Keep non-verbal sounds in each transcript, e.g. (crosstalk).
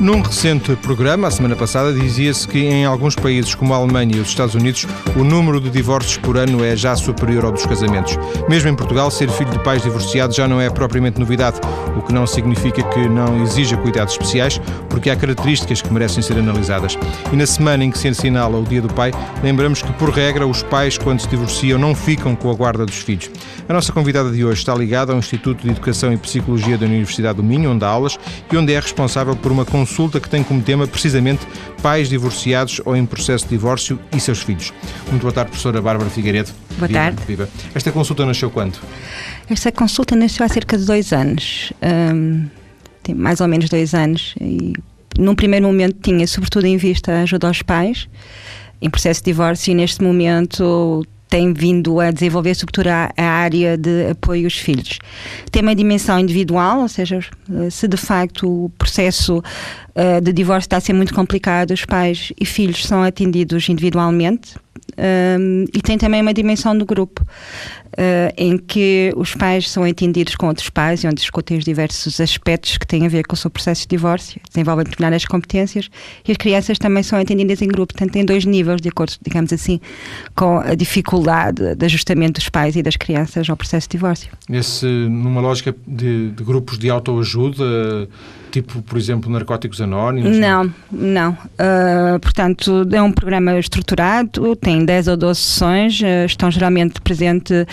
Num recente programa, a semana passada, dizia-se que em alguns países como a Alemanha e os Estados Unidos, o número de divórcios por ano é já superior ao dos casamentos. Mesmo em Portugal, ser filho de pais divorciados já não é propriamente novidade, o que não significa que não exija cuidados especiais, porque há características que merecem ser analisadas. E na semana em que se assinala o Dia do Pai, lembramos que, por regra, os pais, quando se divorciam, não ficam com a guarda dos filhos. A nossa convidada de hoje está ligada ao Instituto de Educação e Psicologia da Universidade do Minho, onde dá aulas e onde é responsável por uma consulta consulta que tem como tema precisamente pais divorciados ou em processo de divórcio e seus filhos. Muito boa tarde, professora Bárbara Figueiredo. Boa Viva, tarde. Viva. Esta consulta nasceu quando? Esta consulta nasceu há cerca de dois anos. Um, tem mais ou menos dois anos. E num primeiro momento tinha sobretudo em vista a ajuda aos pais em processo de divórcio e neste momento tem vindo a desenvolver, sobretudo, a, a área de apoio aos filhos. Tem uma dimensão individual, ou seja, se de facto o processo uh, de divórcio está a ser muito complicado, os pais e filhos são atendidos individualmente, um, e tem também uma dimensão do grupo, uh, em que os pais são entendidos com outros pais e onde discutem os diversos aspectos que têm a ver com o seu processo de divórcio, desenvolvem determinadas competências e as crianças também são entendidas em grupo. Portanto, tem dois níveis, de acordo, digamos assim, com a dificuldade de ajustamento dos pais e das crianças ao processo de divórcio. Esse, numa lógica de, de grupos de autoajuda, tipo, por exemplo, Narcóticos Anónimos? Não, não. Uh, portanto, é um programa estruturado, tem 10 ou 12 sessões, uh, estão geralmente presentes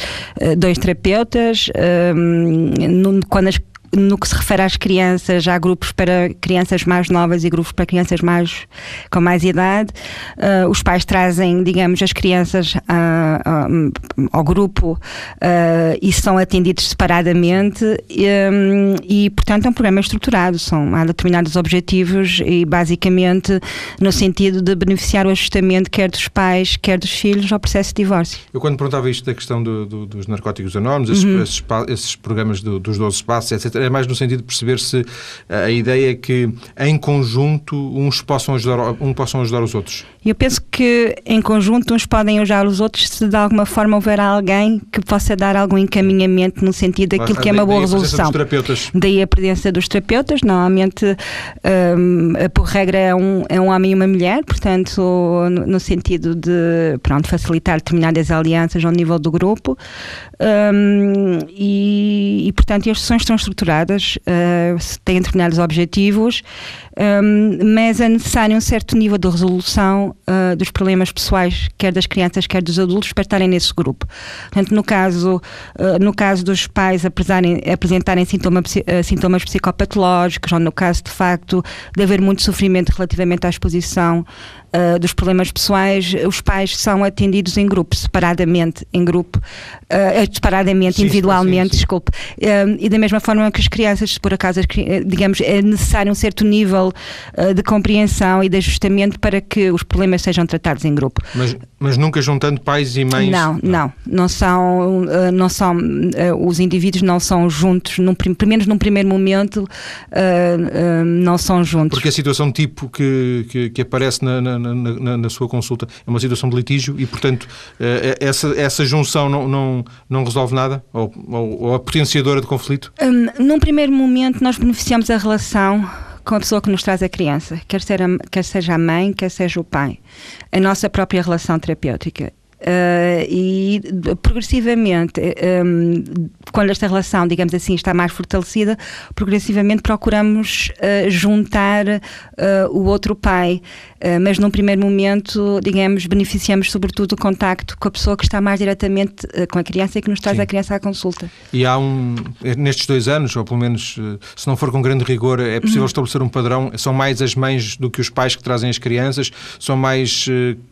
dois terapeutas. No, quando as no que se refere às crianças, há grupos para crianças mais novas e grupos para crianças mais com mais idade. Uh, os pais trazem, digamos, as crianças uh, uh, ao grupo e são atendidos separadamente um, e, portanto, é um programa estruturado. São, há determinados objetivos e, basicamente, no sentido de beneficiar o ajustamento quer dos pais, quer dos filhos ao processo de divórcio. Eu, quando perguntava isto da questão do, do, dos narcóticos anónimos, esses, uhum. esses, esses, programas do, dos 12 passos, etc., é mais no sentido de perceber se a ideia é que, em conjunto, uns possam ajudar, um possam ajudar os outros. Eu penso que, em conjunto, uns podem ajudar os outros se de alguma forma houver alguém que possa dar algum encaminhamento no sentido daquilo que é uma boa resolução. Daí a presença dos terapeutas. Normalmente, um, por regra, é um, é um homem e uma mulher, portanto, no, no sentido de pronto, facilitar determinadas alianças ao nível do grupo. Um, e, e, portanto, as sessões estão estruturadas, uh, têm determinados objetivos, um, mas é necessário um certo nível de resolução uh, dos problemas pessoais, quer das crianças, quer dos adultos, para estarem nesse grupo. Portanto, no caso, uh, no caso dos pais apresentarem sintoma, sintomas psicopatológicos, ou no caso, de facto, de haver muito sofrimento relativamente à exposição uh, dos problemas pessoais, os pais são atendidos em grupo, separadamente, em grupo, uh, separadamente, sim, individualmente, sim, sim. desculpe. Uh, e da mesma forma que as crianças, por acaso, digamos, é necessário um certo nível de compreensão e de ajustamento para que os problemas sejam tratados em grupo. Mas, mas nunca juntando pais e mães? Não, não. Não são, não são os indivíduos não são juntos, num, pelo menos num primeiro momento, não são juntos. Porque a situação tipo que, que, que aparece na, na na, na, sua consulta é uma situação de litígio e, portanto, eh, essa, essa junção não, não, não resolve nada? Ou, ou, ou a potenciadora de conflito? Um, num primeiro momento, nós beneficiamos a relação com a pessoa que nos traz a criança, quer, ser a, quer seja a mãe, quer seja o pai. A nossa própria relação terapêutica. Uh, e progressivamente, um, quando esta relação, digamos assim, está mais fortalecida, progressivamente procuramos uh, juntar uh, o outro pai, mas num primeiro momento, digamos, beneficiamos sobretudo do contacto com a pessoa que está mais diretamente com a criança e que nos traz Sim. a criança à consulta. E há um, nestes dois anos, ou pelo menos se não for com grande rigor, é possível uhum. estabelecer um padrão? São mais as mães do que os pais que trazem as crianças? São mais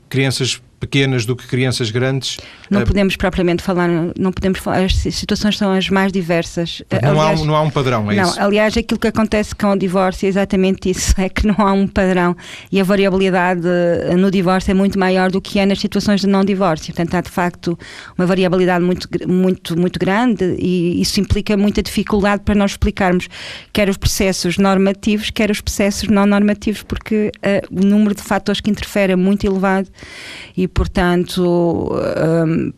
crianças pequenas do que crianças grandes. Não uh, podemos propriamente falar, não podemos falar, as situações são as mais diversas. Não, aliás, há, não há um padrão, é não, isso? Aliás, aquilo que acontece com o divórcio é exatamente isso, (laughs) é que não há um padrão e a variabilidade eh, no divórcio é muito maior do que é nas situações de não divórcio. Portanto, há de facto uma variabilidade muito, muito, muito grande e isso implica muita dificuldade para nós explicarmos quer os processos normativos, quer os processos não normativos, porque uh, o número de fatores que interfere é muito elevado e, portanto, um,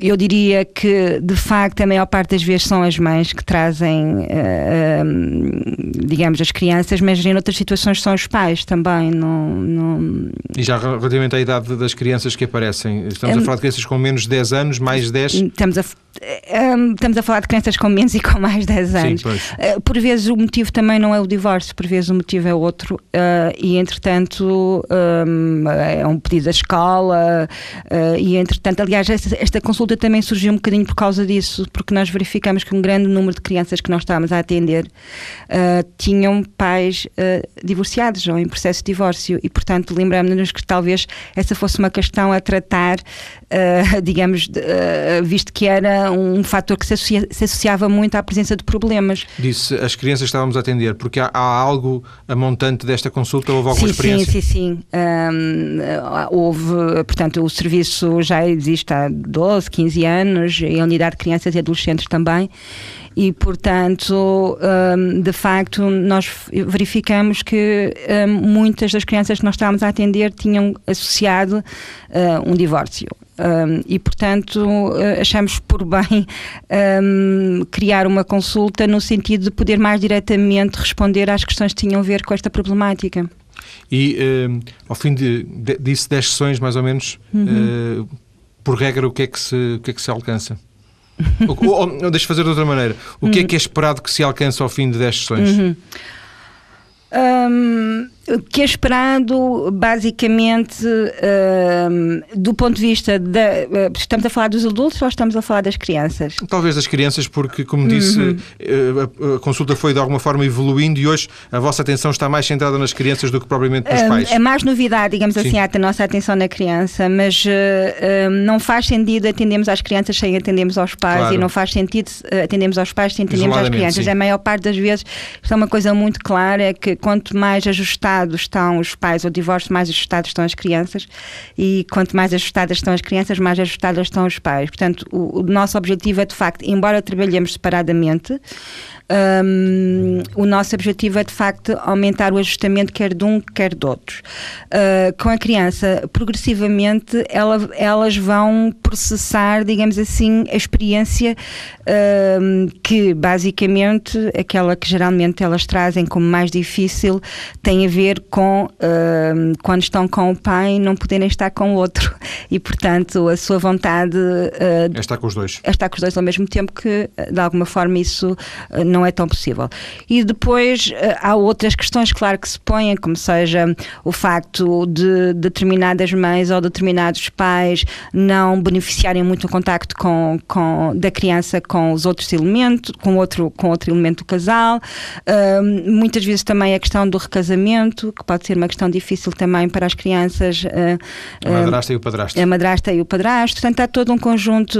eu diria que, de facto, a maior parte das vezes são as mães que trazem, uh, uh, digamos, as crianças, mas em outras situações são os pais também. Não, não... E já relativamente à idade das crianças que aparecem, estamos um, a falar de crianças com menos de 10 anos, mais de 10? Estamos a, um, estamos a falar de crianças com menos e com mais de 10 anos. Sim, uh, por vezes o motivo também não é o divórcio, por vezes o motivo é outro, e entretanto um, é um pedido da escola, e entretanto, aliás, esta, esta consulta consulta também surgiu um bocadinho por causa disso, porque nós verificamos que um grande número de crianças que nós estávamos a atender uh, tinham pais uh, divorciados ou em processo de divórcio e, portanto, lembramos-nos que talvez essa fosse uma questão a tratar, uh, (laughs) digamos, visto que era um fator que se, associa, se, associava muito à presença de problemas. Disse as crianças que estávamos a atender, porque há, há algo a montante desta consulta? Houve alguma sim, experiência? Sim, sim, sim. Um, houve, portanto, o serviço já existe há 12, 15 anos, em unidade de crianças e adolescentes também, e portanto, hum, de facto, nós verificamos que hum, muitas das crianças que nós estávamos a atender tinham associado hum, um divórcio. Um, e, portanto, uh, achamos por bem um, criar uma consulta no sentido de poder mais diretamente responder às questões que tinham a ver com esta problemática. E, ao fim de, de, disso, 10 sessões, mais ou menos, uhum. uh, por regra, o que é que se, o que é que se alcança? (laughs) ou, ou, ou deixa fazer de outra maneira. O que é que é esperado que se alcance ao fim de 10 sessões? Uhum. Um, que é esperado basicamente uh, do ponto de vista da. Uh, estamos a falar dos adultos ou estamos a falar das crianças? Talvez das crianças, porque, como disse, uhum. uh, a, consulta foi de alguma forma evoluindo e hoje a vossa atenção está mais centrada nas crianças do que propriamente nos pais. É mais novidade, digamos Sim. assim, a nossa atenção na criança, mas não faz sentido atendermos às crianças sem atendermos aos pais claro. e não faz sentido atendermos aos pais sem atendermos às crianças. Sim. A maior parte das vezes, isto é uma coisa muito clara, é que quanto mais ajustado estão os pais, o divórcio mais ajustados estão as crianças e quanto mais ajustadas estão as crianças, mais ajustadas estão os pais. Portanto, o, o nosso objetivo é, de facto, embora trabalhemos separadamente, um, o nosso objetivo é de facto aumentar o ajustamento quer de um, quer de outros. Uh, com a criança, progressivamente ela, elas vão processar, digamos assim, a experiência uh, que basicamente aquela que geralmente elas trazem como mais difícil tem a ver com uh, quando estão com o pai não poderem estar com o outro e portanto a sua vontade é estar com os dois é estar com os dois ao mesmo tempo que de alguma forma isso não não é tão possível. E depois eh, há outras questões, claro, que se põem, como seja o facto de determinadas mães ou determinados pais não beneficiarem muito do contacto com, com, da criança com os outros elementos, com outro, com outro elemento do casal. Uh, muitas vezes também a questão do recasamento, que pode ser uma questão difícil também para as crianças. Uh, a madrasta uh, e o padrasto. A madrasta e o padrasto. Portanto, há todo um conjunto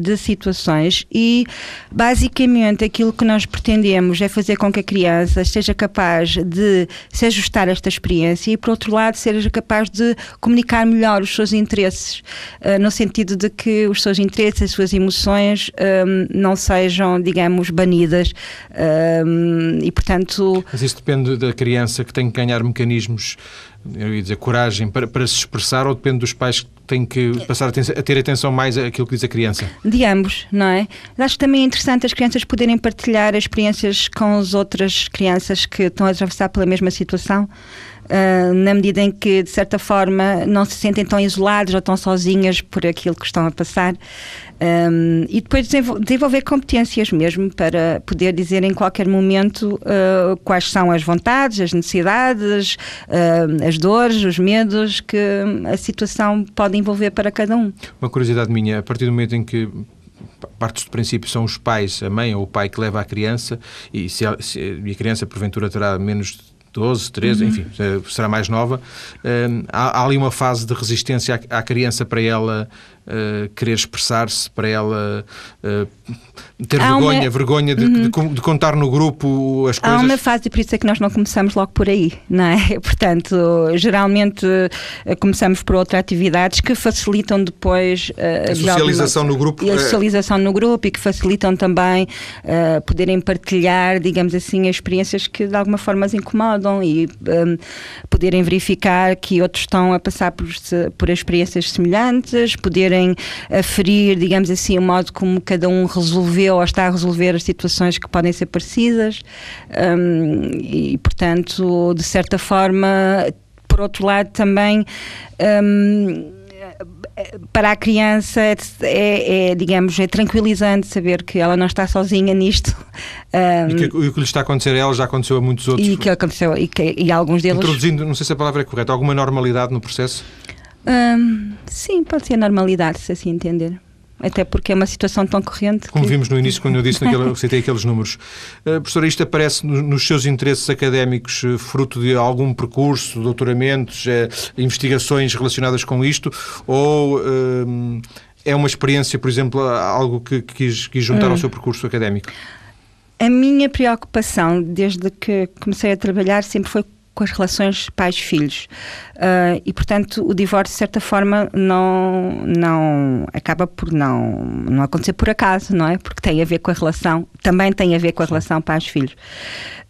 de situações e, basicamente, aquilo que nós nós pretendemos é fazer com que a criança seja capaz de se ajustar a esta experiência e, por outro lado, seja capaz de comunicar melhor os seus interesses, uh, no sentido de que os seus interesses, as suas emoções ehm, não sejam, digamos, banidas. Ehm, e, portanto... Mas isso depende da criança que tem que ganhar mecanismos eu ia dizer, coragem para, para se expressar ou depende dos pais que têm que passar a, a ter atenção mais àquilo que diz a criança? De ambos, não é? Acho também interessante as crianças poderem partilhar experiências com as outras crianças que estão a atravessar pela mesma situação. Uh, na medida em que, de certa forma, não se sentem tão isolados ou tão sozinhas por aquilo que estão a passar. Um, e depois desenvolver competências mesmo para poder dizer em qualquer momento uh, quais são as vontades, as necessidades, uh, as dores, os medos que a situação pode envolver para cada um. Uma curiosidade minha, a partir do momento em que partes do princípio são os pais, a mãe ou o pai que leva a criança e se a, se a criança porventura terá menos 12, 13, uhum. enfim, será mais nova. há, há, ali uma fase de resistência à, à criança para ela uh, querer expressar-se, para ela uh, ter há vergonha, uma... vergonha de, uhum. de, de, contar no grupo as coisas. Há uma fase, por isso é que nós não começamos logo por aí, não é? (laughs) Portanto, geralmente uh, começamos por outras atividades que facilitam depois a socialização alguma... no grupo. E a socialização no grupo e que facilitam também poderem partilhar, digamos assim, as experiências que de alguma forma as incomodam e um, poderem verificar que outros estão a passar por, por experiências semelhantes, poder poderem aferir, digamos assim, o modo como cada um resolveu ou está a resolver as situações que podem ser parecidas um, e, portanto, de certa forma, por outro lado, também. Um, para a criança é, é, é, digamos, é tranquilizante saber que ela não está sozinha nisto. Um, e, que, o que lhe está a acontecer a ela já aconteceu a muitos outros. E que aconteceu, e, que, e alguns deles... Introduzindo, não sei se a palavra é correta, alguma normalidade no processo? Um, sim, pode ser normalidade, se assim entender até porque é uma situação tão corrente. Como que... vimos no início, quando eu disse naquele, (laughs) citei aqueles números. Uh, professora, isto aparece no, nos seus interesses académicos uh, fruto de algum percurso, doutoramentos, uh, investigações relacionadas com isto, ou é uma experiência, por exemplo, algo que, que quis, quis juntar ao hum. seu percurso académico? A minha preocupação, desde que comecei a trabalhar, sempre foi com as relações pais-filhos. Uh, e, portanto, o divórcio, de certa forma, não, não acaba por não, não acontecer por acaso, não é? Porque tem a ver com a relação, também tem a ver com a relação pais-filhos.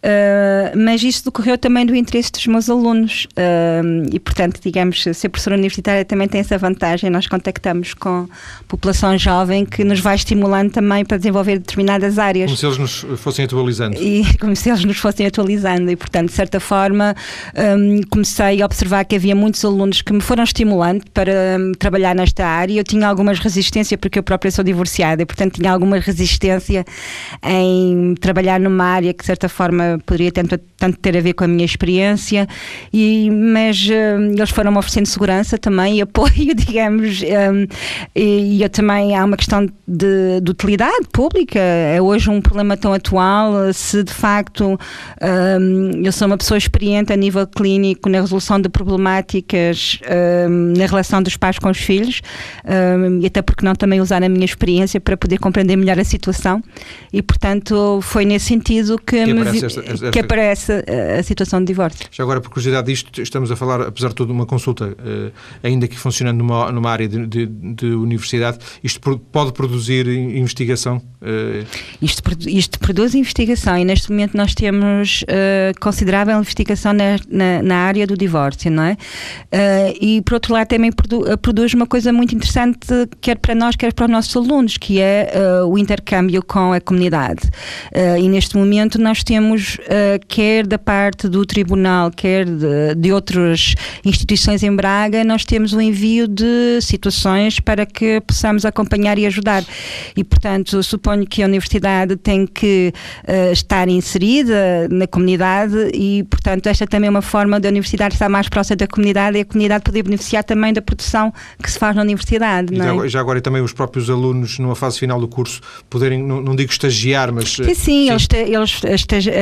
Uh, mas isso decorreu também do interesse dos meus alunos uh, e, portanto, digamos, ser professora universitária também tem essa vantagem. Nós contactamos com população jovem que nos vai estimulando também para desenvolver determinadas áreas. Como se eles nos fossem atualizando. E (laughs) como se eles nos fossem atualizando. E, portanto, de certa forma, um, comecei a observar que havia muitos alunos que me foram estimulando para um, trabalhar nesta área. Eu tinha algumas resistências, porque eu própria sou divorciada e, portanto, tinha alguma resistência em trabalhar numa área que, de certa forma, poderia tanto, tanto ter a ver com a minha experiência, e, mas uh, eles foram-me oferecendo segurança também e (laughs) apoio, digamos, um, e, e eu também há uma questão de, de, utilidade pública. É hoje um problema tão atual. Se de facto um, eu sou uma pessoa experiente a nível clínico na resolução de problemáticas um, na relação dos pais com os filhos, e até porque não também usar a minha experiência para poder compreender melhor a situação, e portanto foi nesse sentido que, que me vi, esta, esta, que aparece a, a, situação de divórcio. Já agora, por curiosidade disto, estamos a falar, apesar de tudo, uma consulta, uh, ainda que funcionando numa, numa área de, de, de, universidade, isto pode produzir investigação? Uh... Isto, isto produz investigação e neste momento nós temos uh, considerável investigação na, na, na, área do divórcio, não é? e por outro lado também produ, produz uma coisa muito interessante, quer para nós, quer para os nossos alunos, que é o intercâmbio com a comunidade. e neste momento nós temos uh, quer da parte do Tribunal, quer de, de outras instituições em Braga, nós temos o envio de situações para que possamos acompanhar e ajudar. E, portanto, suponho que a Universidade tem que uh, estar inserida na comunidade e, portanto, esta também é uma forma da Universidade estar mais próxima da comunidade e a comunidade poder beneficiar também da produção que se faz na Universidade. É? Já agora, e também os próprios alunos, numa fase final do curso, poderem, não, não digo estagiar, mas. Sim, sim, eles, eles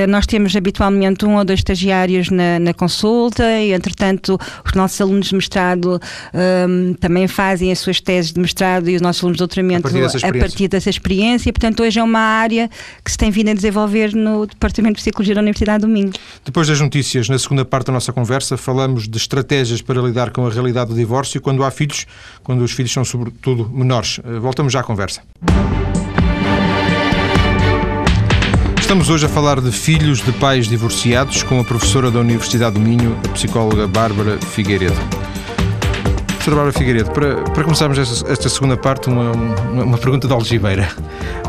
nós temos habitualmente um ou dois estagiários na, na consulta e, entretanto, os nossos alunos de mestrado um, também fazem as suas teses de mestrado e os nossos alunos de doutoramento a partir, a partir dessa experiência. Portanto, hoje é uma área que se tem vindo a desenvolver no Departamento de Psicologia da Universidade do Minho. Depois das notícias, na segunda parte da nossa conversa, falamos de estratégias para lidar com a realidade do divórcio quando há filhos, quando os filhos são, sobretudo, menores. Voltamos já à conversa. Estamos hoje a falar de filhos de pais divorciados com a professora da Universidade do Minho, a psicóloga Bárbara Figueiredo. Professora Bárbara Figueiredo, para, para começarmos esta, esta segunda parte, uma, uma, uma, pergunta de algibeira.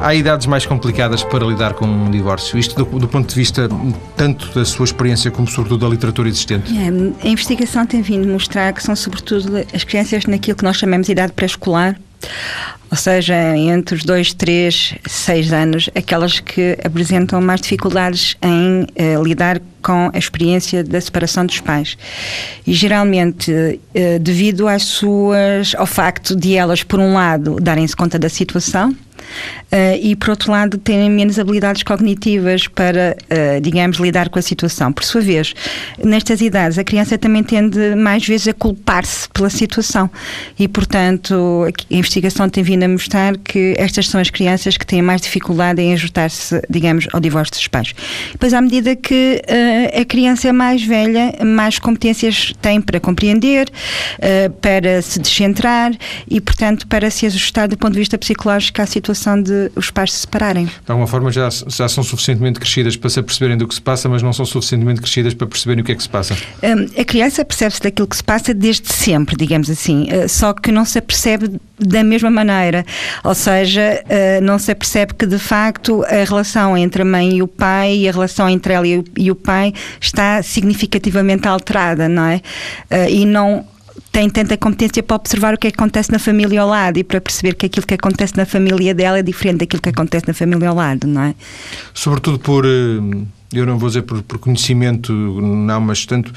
Há idades mais complicadas para lidar com um divórcio? Isto do, do, ponto de vista tanto da sua experiência como, sobretudo, da literatura existente? É, a investigação tem vindo mostrar que são, sobretudo, as crianças naquilo que nós chamamos de idade pré-escolar, ou seja, entre os 2, 3, 6 anos, aquelas que apresentam mais dificuldades em uh, lidar com a experiência da separação dos pais. E geralmente, uh, devido às suas, ao facto de elas, por um lado, darem-se conta da situação, uh, e, por outro lado, terem menos habilidades cognitivas para, uh, digamos, lidar com a situação. Por sua vez, nestas idades, a criança também tende mais vezes a culpar-se pela situação e, portanto, a investigação tem vindo a mostrar que estas são as crianças que têm mais dificuldade em ajustar-se, digamos, ao divórcio dos pais. Depois, à medida que uh, a criança mais velha, mais competências tem para compreender, para se descentrar e, portanto, para se ajustar do ponto de vista psicológico à situação situação de os pais se separarem. De alguma forma já, já são suficientemente crescidas para se aperceberem do que se passa, mas não são suficientemente crescidas para perceberem o que é que se passa. Um, a criança percebe-se daquilo que se passa desde sempre, digamos assim, uh, só que não se apercebe da mesma maneira. Ou seja, uh, não se apercebe que de facto a relação entre a mãe e o pai e a relação entre ela e o, e o pai está significativamente alterada, não é? Uh, e não tem tanta competência para observar o que, é que acontece na família ao lado e para perceber que aquilo que acontece na família dela é diferente daquilo que acontece na família ao lado, não é? Sobretudo por. Uh eu não vou dizer por, por, conhecimento, não, mas tanto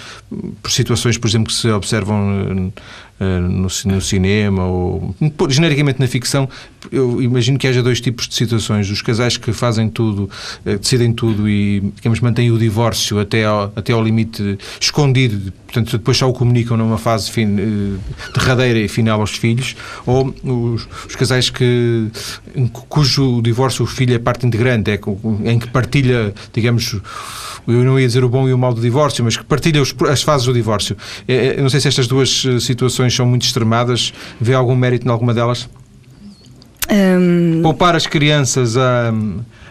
por situações, por exemplo, que se observam uh, no, no, cinema ou genericamente na ficção, eu imagino que haja dois tipos de situações. Os casais que fazem tudo, uh, decidem tudo e, digamos, mantêm o divórcio até ao, até ao limite escondido, portanto, depois só o comunicam numa fase fin, uh, derradeira e final aos filhos, ou os, os casais que, cujo divórcio o filho é parte integrante, é, em que partilha, digamos, eu não ia dizer o bom e o mau do divórcio, mas que partilha os, as fases do divórcio. É, é, não sei se estas duas eh, são muito extremadas. Vê algum mérito em alguma delas? Um... Poupar as crianças a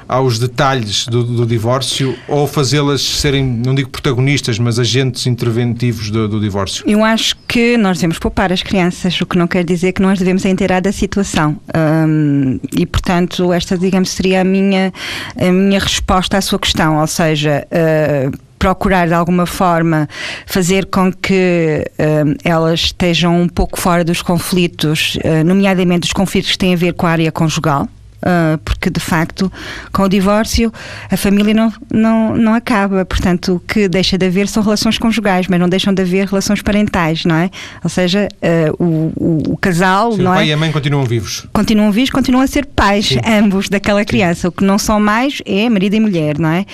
aos detalhes do, do divórcio ou fazê-las serem, não digo protagonistas, mas agentes interventivos do, do, divórcio? Eu acho que nós devemos poupar as crianças, o que não quer dizer que nós devemos inteirar da situação. Um, e, portanto, esta, digamos, seria a minha, a minha resposta à sua questão, ou seja, uh, procurar de alguma forma fazer com que uh, elas estejam um pouco fora dos conflitos, uh, nomeadamente os conflitos que têm a ver com a área conjugal. Uh, porque de facto, com o divórcio, a família não, não, não acaba. Portanto, o que deixa de haver são relações conjugais, mas não deixam de haver relações parentais, não é? Ou seja, uh, o, o, o, casal. Sim, não o é? pai é? e a mãe continuam vivos. Continuam vivos, continuam a ser pais, Sim. ambos, daquela criança. Sim. O que não são mais é marido e mulher, não é?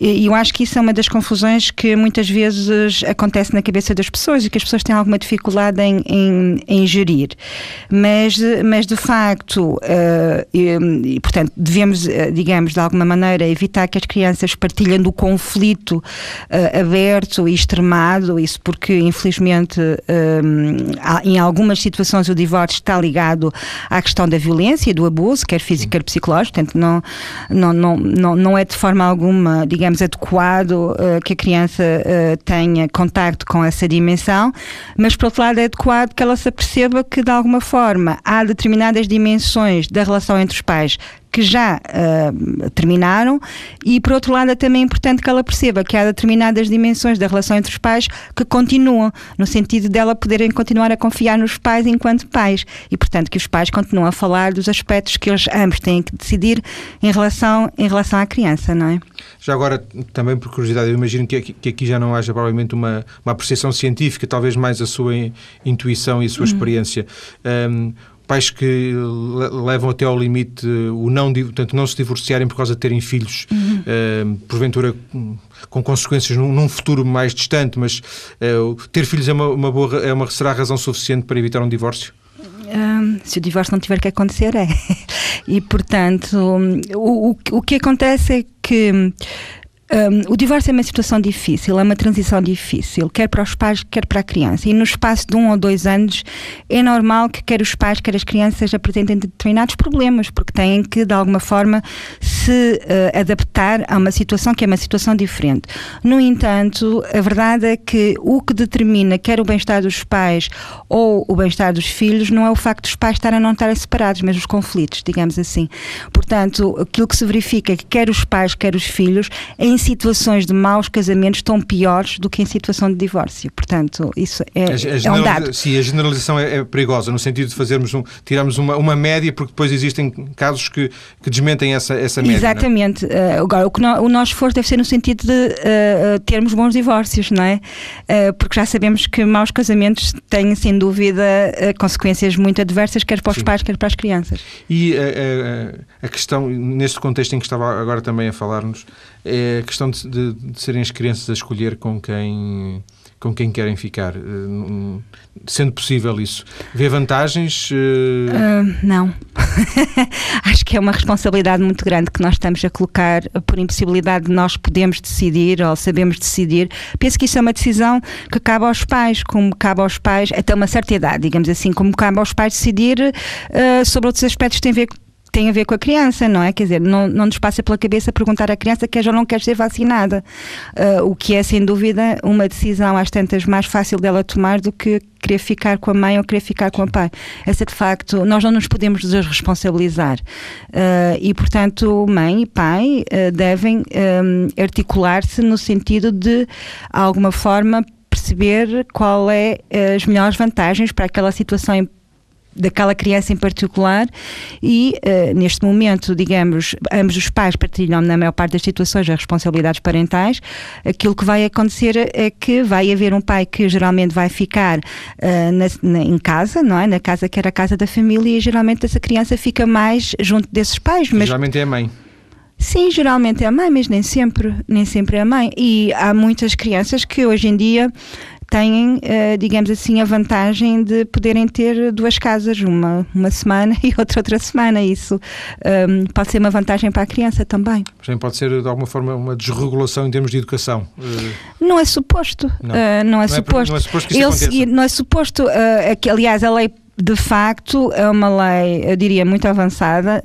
E eu acho que isso é uma das confusões que muitas vezes acontece na cabeça das pessoas e que as pessoas têm alguma dificuldade em, em, em gerir. Mas, mas de facto. Uh, e, portanto, devemos, eh, digamos, de alguma maneira, evitar que as crianças partilhem do conflito uh, aberto e extremado, isso porque, infelizmente, uh, em algumas situações o divórcio está ligado à questão da violência e do abuso, quer físico, quer psicológico, portanto, não, não, não, não, não é de forma alguma, digamos, adequado uh, que a criança tenha contacto com essa dimensão, mas, por outro lado, é adequado que ela se aperceba que, de alguma forma, há determinadas dimensões da relação entre os pais pais que já uh, terminaram e, por outro lado, é também importante que ela perceba que há determinadas dimensões da relação entre os pais que continuam, no sentido dela poderem continuar a confiar nos pais enquanto pais e, portanto, que os pais continuam a falar dos aspectos que eles ambos têm que decidir em relação, em relação à criança, não é? Já agora, também por curiosidade, eu imagino que aqui, que aqui já não haja provavelmente uma, uma apreciação científica, talvez mais a sua intuição e a sua uhum. experiência. Um, pais que levam até ao limite o não, portanto, não se divorciarem por causa de terem filhos, uhum. uh, porventura com consequências num, num, futuro mais distante, mas uh, ter filhos é uma, uma, boa, é uma, será razão suficiente para evitar um divórcio? Um, se o divórcio não tiver que acontecer, é. (laughs) E, portanto, o, o, o que acontece é que um, o divórcio é uma situação difícil, é uma transição difícil, quer para os pais, quer para a criança. E no espaço de um ou dois anos é normal que quer os pais, quer as crianças apresentem determinados problemas, porque têm que, de alguma forma, se uh, adaptar a uma situação que é uma situação diferente. No entanto, a verdade é que o que determina quer o bem-estar dos pais ou o bem-estar dos filhos não é o facto dos pais estarem ou não estarem separados, mas os conflitos, digamos assim. Portanto, aquilo que se verifica é que quer os pais, quer os filhos, em situações de maus casamentos estão piores do que em situação de divórcio. Portanto, isso é, a, a é um dado. Sim, a generalização é, é, perigosa, no sentido de fazermos um, tirarmos uma, uma média, porque depois existem casos que, que desmentem essa, essa média. É? Exatamente. Uh, agora, o, que no, o nosso esforço deve ser no sentido de uh, termos bons divórcios, não é? Uh, porque já sabemos que maus casamentos têm, sem dúvida, consequências muito adversas, quer para os Sim. pais, quer para as crianças. E a, a questão, neste contexto em que estava agora também a falar-nos, é a questão de, de, de, serem as crianças a escolher com quem com quem querem ficar, uh, sendo possível isso. Vê vantagens? Uh... Uh, não. (laughs) Acho que é uma responsabilidade muito grande que nós estamos a colocar por impossibilidade de nós podermos decidir ou sabemos decidir. Penso que isso é uma decisão que cabe aos pais, como cabe aos pais até uma certa idade, digamos assim, como cabe aos pais decidir sobre outros aspectos que têm a ver tem a ver com a criança, não é? Quer dizer, não, não nos passa pela cabeça perguntar à criança quer ou não quer ser vacinada, uh, o que é sem dúvida uma decisão às tantas mais fácil dela tomar do que querer ficar com a mãe ou querer ficar com o pai. Essa de facto, nós não nos podemos desresponsabilizar uh, e portanto mãe e pai uh, devem um, articular-se no sentido de alguma forma perceber qual é as melhores vantagens para aquela situação daquela criança em particular e uh, neste momento, digamos, ambos os pais partilham na maior parte das situações as responsabilidades parentais. Aquilo que vai acontecer é que vai haver um pai que geralmente vai ficar uh, na, na, em casa, não é? Na casa que era a casa da família e geralmente essa criança fica mais junto desses pais. Mas... Geralmente é a mãe. Sim, geralmente é a mãe, mas nem sempre, nem sempre é a mãe. E há muitas crianças que hoje em dia têm, uh, digamos assim, a vantagem de poderem ter duas casas, uma uma semana (laughs) e outra outra semana. Isso um, ehm, pode ser uma vantagem para a criança também. Também pode ser, de alguma forma, uma desregulação em termos de educação. Uh... Não é suposto. Não, uh, não, é, não, suposto. É, não é suposto que isso Ele, Não é suposto, uh, que, aliás, a lei de facto é uma lei, eu diria, muito avançada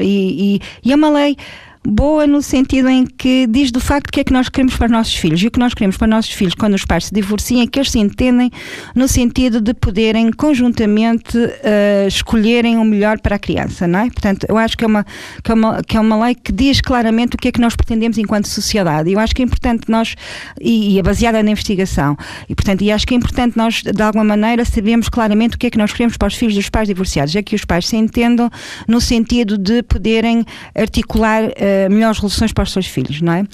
e, e, e é uma lei boa no sentido em que diz do facto o que é que nós queremos para os nossos filhos. E o que nós queremos para os nossos filhos quando os pais se divorciam é que eles se entendem no sentido de poderem conjuntamente uh, escolherem o melhor para a criança, não é? Portanto, eu acho que é, uma, que, é uma, que é uma lei que diz claramente o que é que nós pretendemos enquanto sociedade. E eu acho que é importante nós, e, e é baseada na investigação, e portanto, e acho que é importante nós, de alguma maneira, sabermos claramente o que é que nós queremos para os filhos dos pais divorciados. É que os pais se entendam no sentido de poderem articular uh, eh, melhores soluções para os seus filhos, não é?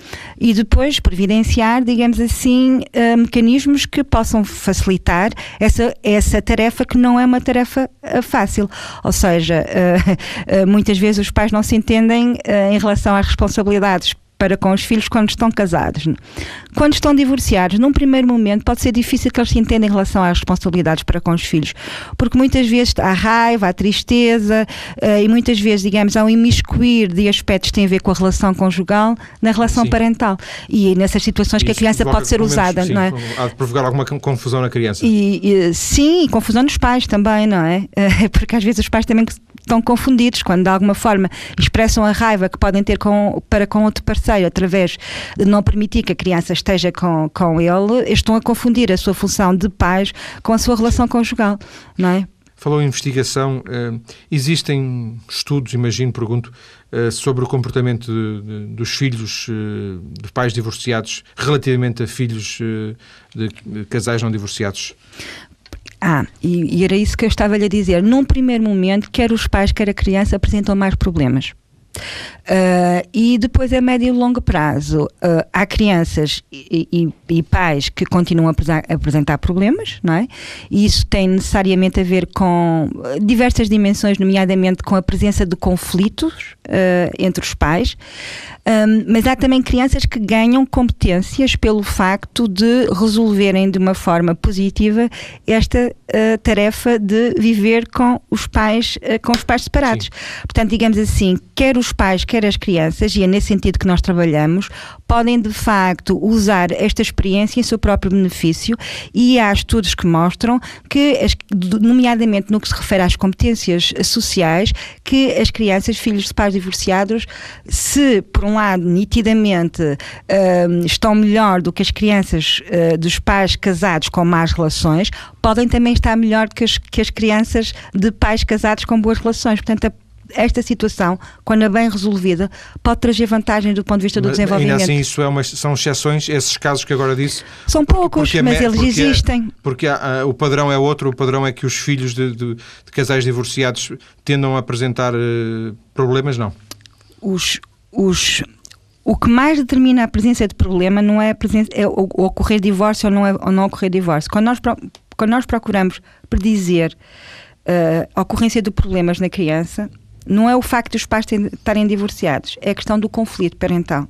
E depois providenciar, digamos assim, uh, mecanismos que possam facilitar essa, essa tarefa que não é uma tarefa uh, fácil. Ou seja, (laughs) muitas vezes os pais não se entendem em relação às responsabilidades para com os filhos quando estão casados. Quando estão divorciados, num primeiro momento, pode ser difícil que eles se entendam em relação às responsabilidades para com os filhos, porque muitas vezes há raiva, há tristeza uh, e muitas vezes, digamos, há um imiscuir de aspectos que têm a ver com a relação conjugal na relação sim. parental. E nessas situações que a criança pode ser usada, sim, não é? Há de provocar alguma confusão na criança. E, e, sim, e confusão nos pais também, não é? (laughs) porque às vezes os pais também estão confundidos quando de alguma forma expressam a raiva que podem ter com, para com outro parceiro através de não permitir que a criança esteja com, com ele, estão a confundir a sua função de pais com a sua relação conjugal, não é? Falou em investigação. Uh, existem estudos, imagino, pergunto, uh, sobre o comportamento de, de, dos filhos uh, de pais divorciados relativamente a filhos de, de casais não divorciados? Ah, e, e era isso que eu estava-lhe a dizer. Num primeiro momento, quer os pais, quer a criança apresentam mais problemas. Uh, e depois a médio e longo prazo uh, há crianças e, e, e, pais que continuam a apresentar problemas, não é? E isso tem necessariamente a ver com diversas dimensões, nomeadamente com a presença de conflitos uh, entre os pais. Um, mas há também crianças que ganham competências pelo facto de resolverem de uma forma positiva esta tarefa de viver com os pais, com os pais separados. Sim. Portanto, digamos assim, quer os pais, quer as crianças, e é nesse sentido que nós trabalhamos, podem de facto usar esta experiência em seu próprio benefício e há estudos que mostram que, nomeadamente no que se refere às competências sociais, que as crianças, filhos de pais divorciados, se por um lado nitidamente uh, estão melhor do que as crianças uh, dos pais casados com más relações, podem também estar melhor que as, que as crianças de pais casados com boas relações. Portanto, a esta situação, quando é bem resolvida, pode trazer vantagens do ponto de vista do mas, desenvolvimento. Ainda assim, isso é uma, são exceções, esses casos que agora disse? São poucos, porque, mas eles porque, existem. Porque há, o padrão é outro, o padrão é que os filhos de, de, de casais divorciados tendam a apresentar uh, problemas, não? Os, os, o que mais determina a presença de problema não é, a presença, é o, o ocorrer divórcio ou não, é, ou não ocorrer divórcio. Quando nós, quando nós procuramos predizer uh, a ocorrência de problemas na criança, não é o facto de os pais estarem divorciados, é a questão do conflito parental.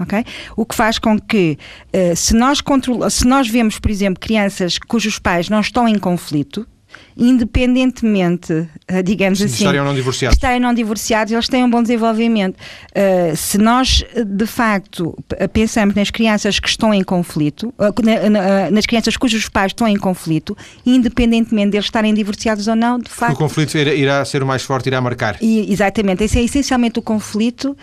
Okay? O que faz com que, uh, se, nós se nós vemos, por exemplo, crianças cujos pais não estão em conflito, independentemente, eh, digamos Sim, assim, estarem ou não divorciados. estarem não divorciados, eles têm um bom desenvolvimento. Uh, se nós, de facto, pensamos nas crianças que estão em conflito, uh, nas crianças cujos pais estão em conflito, independentemente deles estarem divorciados ou não, de facto. O conflito irá ser o mais forte, irá marcar. E, exatamente, esse é essencialmente o conflito,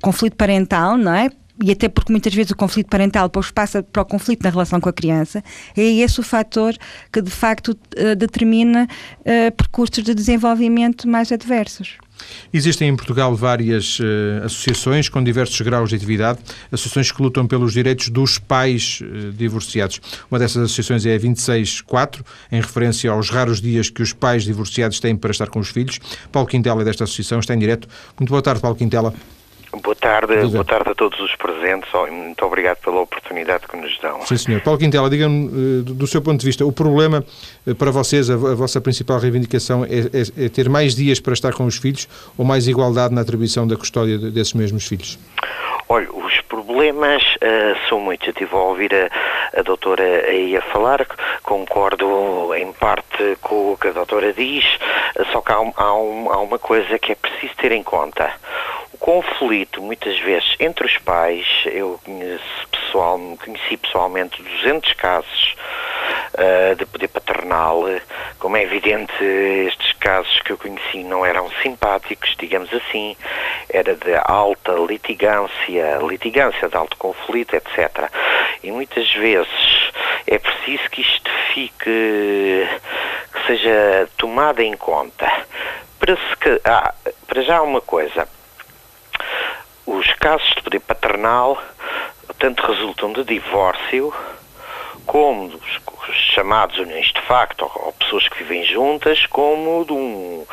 conflito parental, não é? E até porque muitas vezes o conflito parental depois passa para o conflito na relação com a criança, é esse o fator que de facto uh, determina uh, percursos de desenvolvimento mais adversos. Existem em Portugal várias uh, associações com diversos graus de atividade, associações que lutam pelos direitos dos pais uh, divorciados. Uma dessas associações é a 264, em referência aos raros dias que os pais divorciados têm para estar com os filhos. Paulo Quintela, desta associação, está em direto. Muito boa tarde, Paulo Quintela. Boa tarde, Diga. boa tarde a todos os presentes muito obrigado pela oportunidade que nos dão. Sim, senhor. Paulo Quintela, diga-me, eh, do seu ponto de vista, o problema eh, para vocês, a, vossa principal reivindicação é, é, é, ter mais dias para estar com os filhos ou mais igualdade na atribuição da custódia desses mesmos filhos? Olha, os problemas uh, são muitos. Eu estive a ouvir a, a doutora aí a falar, concordo em parte com o que a doutora diz, só que há, há, um, há uma coisa que é preciso ter em conta conflito, muitas vezes, entre os pais, eu conheço pessoal, conheci pessoalmente 200 casos uh, de poder paternal. Como é evidente, estes casos que eu conheci não eram simpáticos, digamos assim, era de alta litigância, litigância de alto conflito, etc. E muitas vezes é preciso que isto fique, que seja tomado em conta. Para, se, ah, para já uma coisa, os casos de poder paternal tanto resultam de divórcio como dos chamados uniões de facto ou, pessoas que vivem juntas, como de um,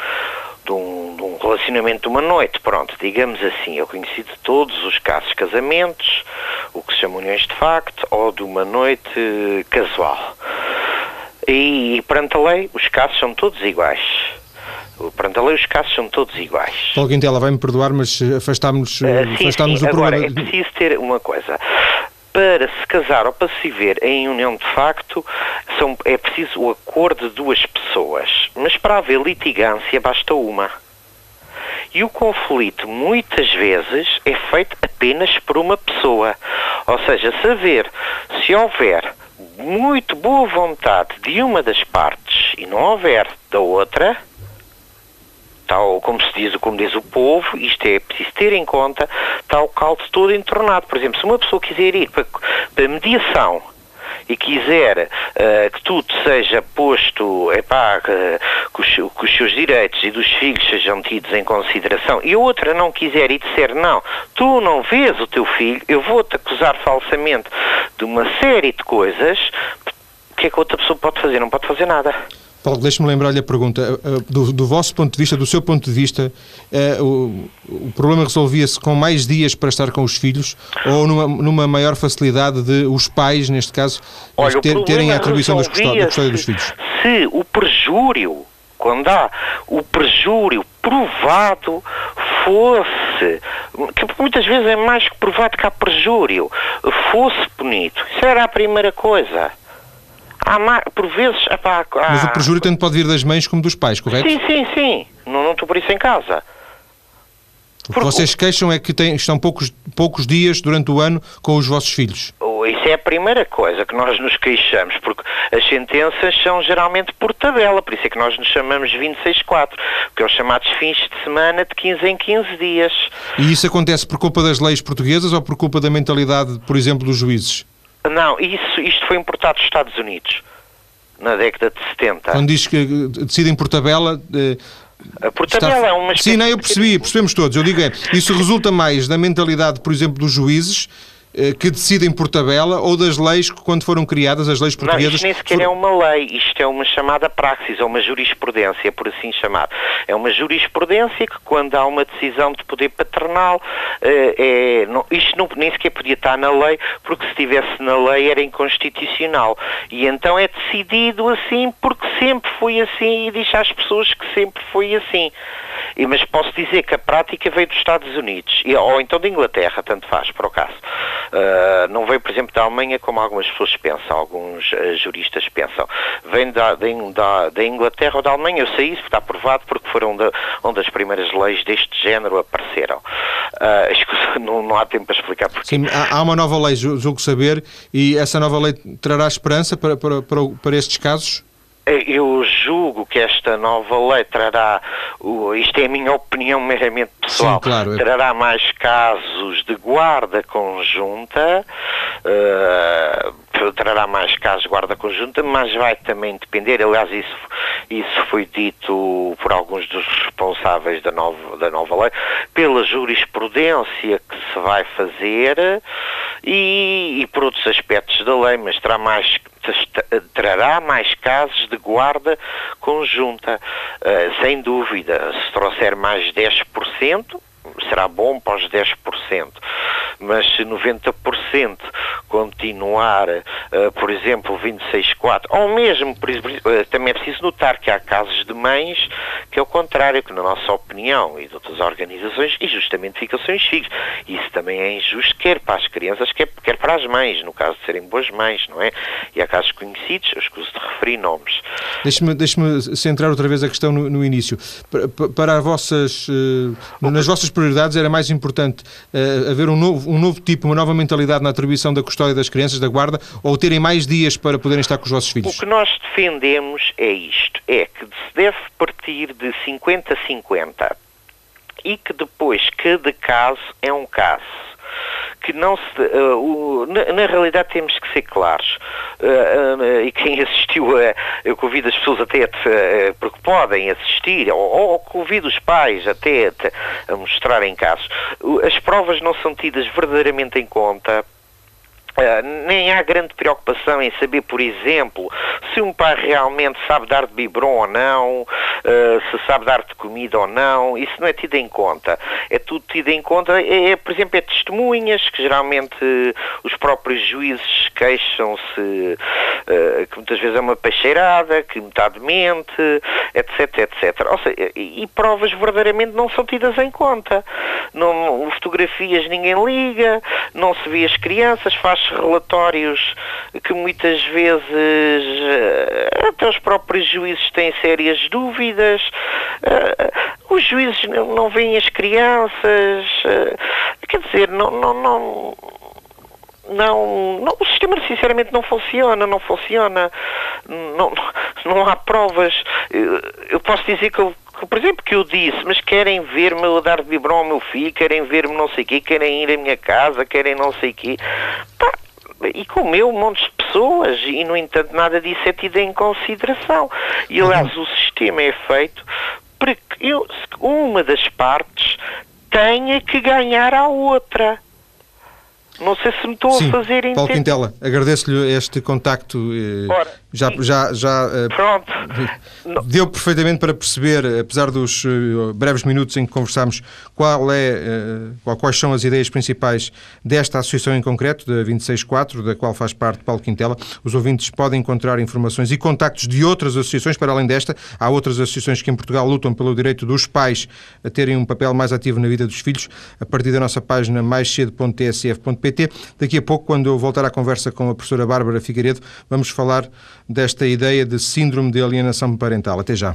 de um, de um, relacionamento de uma noite. Pronto, digamos assim, eu conheci de todos os casos casamentos, o que se chama uniões de facto, ou de uma noite casual. E perante a lei, os casos são todos iguais. Perante a lei, os casos são todos iguais. Paulo Quintela, vai-me perdoar, mas afastámos, uh, sim, afastámos sim. o Agora, problema. é preciso ter uma coisa. Para se casar ou para se viver em união de facto, são, é preciso o acordo de duas pessoas. Mas para haver litigância, basta uma. E o conflito, muitas vezes, é feito apenas por uma pessoa. Ou seja, saber se houver muito boa vontade de uma das partes e não houver da outra, tal como se diz, como diz o povo, isto é preciso ter em conta, o caldo todo entornado. Por exemplo, se uma pessoa quiser ir para, para mediação e quiser uh, que tudo seja posto, epá, que, que, os, que os seus direitos e dos filhos sejam tidos em consideração, e a outra não quiser e disser, não, tu não vês o teu filho, eu vou-te acusar falsamente de uma série de coisas, o que é que a outra pessoa pode fazer? Não pode fazer nada. Paulo, deixe-me lembrar-lhe a pergunta. Eh, eh, do, do, vosso ponto de vista, do seu ponto de vista, eh, o, o, problema resolvia-se com mais dias para estar com os filhos ou numa, numa maior facilidade de os pais, neste caso, Olha, ter, terem a atribuição da custódia, custódia dos filhos? Se o perjúrio, quando há o perjúrio provado fosse, que muitas vezes é mais que provado que há perjúrio, fosse punido. Isso era a primeira coisa. Há, por vezes. Epá, há... Mas o prejuízo tanto pode vir das mães como dos pais, correto? Sim, sim, sim. Não, não estou por isso em casa. O que vocês queixam é que têm, estão poucos, poucos dias durante o ano com os vossos filhos. Isso é a primeira coisa que nós nos queixamos, porque as sentenças são geralmente por tabela, por isso é que nós nos chamamos 26-4, que é os chamados fins de semana de 15 em 15 dias. E isso acontece por culpa das leis portuguesas ou por culpa da mentalidade, por exemplo, dos juízes? Não, isso, isto foi importado dos Estados Unidos, na década de 70. Quando diz que decidem por tabela... Eh, por tabela está... é uma Sim, não, eu percebi, percebemos todos. Eu digo é, isso resulta mais da mentalidade, por exemplo, dos juízes eh, que decidem por tabela ou das leis que, quando foram criadas, as leis portuguesas... Não, isto nem sequer é uma lei, isto é uma chamada praxis, ou uma jurisprudência, por assim chamar. É uma jurisprudência que, quando há uma decisão de poder paternal, eh, é, não, isto não, nem sequer podia estar na lei, porque se estivesse na lei era inconstitucional. E então é decidido assim porque sempre foi assim e diz às pessoas que sempre foi assim. E, mas posso dizer que a prática veio dos Estados Unidos, e, ou então da Inglaterra, tanto faz, por acaso. Uh, não veio, por exemplo, da Alemanha, como algumas pessoas pensam, alguns uh, juristas pensam. Vem da, da, da, Inglaterra ou da Alemanha, eu sei isso, está provado, porque foram da, onde as primeiras leis deste género apareceram. (laughs) Uh, não, não, há tempo para explicar porquê. Sim, há, há uma nova lei, julgo saber, e essa nova lei trará esperança para, para, para, para estes casos? Eu julgo que esta nova lei trará, isto é a minha opinião meramente pessoal, Sim, claro. trará mais casos de guarda conjunta, uh, trará mais casos guarda conjunta, mas vai também depender, aliás isso, isso foi dito por alguns dos responsáveis da nova, da nova lei, pela jurisprudência que se vai fazer e, e por outros aspectos da lei, mas terá mais trará mais casos de guarda conjunta. Uh, sem dúvida, se trouxer mais 10%, será bom para os 10%, mas se 90% continuar, uh, por exemplo, 26,4%, ou mesmo, uh, também é preciso notar que há casos de mães que é o contrário, que na nossa opinião e de outras organizações, injustamente ficam sem os filhos. Isso também é injusto, quer para as crianças, quer, quer para as mães, no caso de serem boas mães, não é? E há casos conhecidos, eu escuso de referir nomes. Deixe-me deixe centrar outra vez a questão no, no início. Para, para vossas, uh, nas vossas prioridades era mais importante uh, haver um novo, um novo tipo, uma nova mentalidade na atribuição da custódia das crianças, da guarda, ou terem mais dias para poderem estar com os vossos filhos? O que nós defendemos é isto, é que se deve partir de 50-50 e que depois cada caso é um caso que não se. Uh, uh, na, na, realidade temos que ser claros. Uh, e quem (laughs) assistiu a. Eu convido as pessoas até a, porque podem assistir, ou, ou convido os pais até a, a mostrarem casos. As provas não são tidas verdadeiramente em conta Uh, nem há grande preocupação em saber, por exemplo, se um pai realmente sabe dar de biberon ou não, uh, se sabe dar de comida ou não, isso não é tido em conta. É tudo tido em conta, é, é por exemplo, é testemunhas, que geralmente os próprios juízes queixam-se uh, que muitas vezes é uma peixeirada, que metade mente, etc, etc. Ou seja, e, provas verdadeiramente não são tidas em conta. Não, fotografias ninguém liga, não se vê as crianças, faz relatórios que muitas vezes eh, até os próprios juízes têm sérias dúvidas. Eh, os juízes não veem as crianças. Eh, quer dizer, não, não, não não, não, o sistema sinceramente não funciona, não funciona, não, não há provas. Eu posso dizer que eu por exemplo, que eu disse, mas querem ver-me dar de biberon ao meu filho, querem ver-me não sei o quê, querem ir à minha casa, querem não sei o quê. Pá, e comeu um monte de pessoas e, no entanto, nada disso é tido em consideração. E, aliás, o sistema é feito para que eu, uma das partes tenha que ganhar à outra. Não sei se me estou Sim, a fazer entender. Paulo Quintela, agradeço-lhe este contacto. Eh, Ora, já, já, já eh, Pronto. (laughs) deu perfeitamente para perceber, apesar dos eh, breves minutos em que conversámos, qual é, quais são as ideias principais desta associação em concreto, da 264, da qual faz parte Paulo Quintela. Os ouvintes podem encontrar informações e contactos de outras associações, para além desta. Há outras associações que em Portugal lutam pelo direito dos pais a terem um papel mais ativo na vida dos filhos, a partir da nossa página maiscedo.tsf.pt Daqui a pouco, quando eu voltar à conversa com a professora Bárbara Figueiredo, vamos falar desta ideia de síndrome de alienação parental. Até já.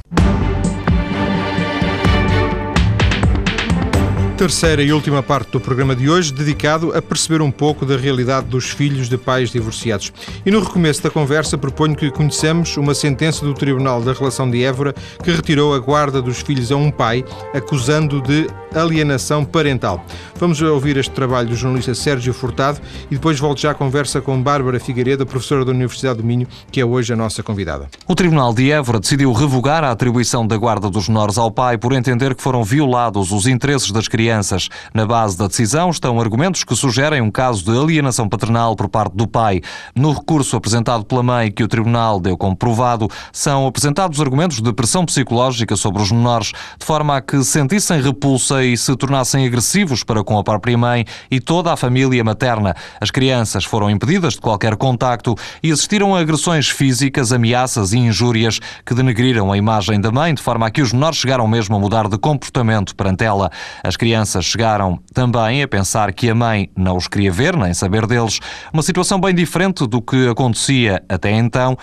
Terceira e última parte do programa de hoje, dedicado a perceber um pouco da realidade dos filhos de pais divorciados. E no recomeço da conversa proponho que conheçamos uma sentença do Tribunal da Relação de Évora que retirou a guarda dos filhos a um pai, acusando de alienação parental. Vamos ouvir este trabalho do jornalista Sérgio Furtado e depois volto já à conversa com Bárbara Figueiredo, professora da Universidade do Minho, que é hoje a nossa convidada. O Tribunal de Évora decidiu revogar a atribuição da guarda dos menores ao pai por entender que foram violados os interesses das crianças crianças. Na base da decisão estão argumentos que sugerem um caso de alienação paternal por parte do pai. No recurso apresentado pela mãe, que o Tribunal deu como provado, são apresentados argumentos de pressão psicológica sobre os menores, de forma a que sentissem repulsa e se tornassem agressivos para com a própria mãe e toda a família materna. As crianças foram impedidas de qualquer contacto e assistiram a agressões físicas, ameaças e injúrias que denegriram a imagem da mãe, de forma a que os menores chegaram mesmo a mudar de comportamento perante ela. As crianças chegaram também a pensar que a mãe não os queria ver nem saber deles, uma situação bem diferente do que acontecia até então.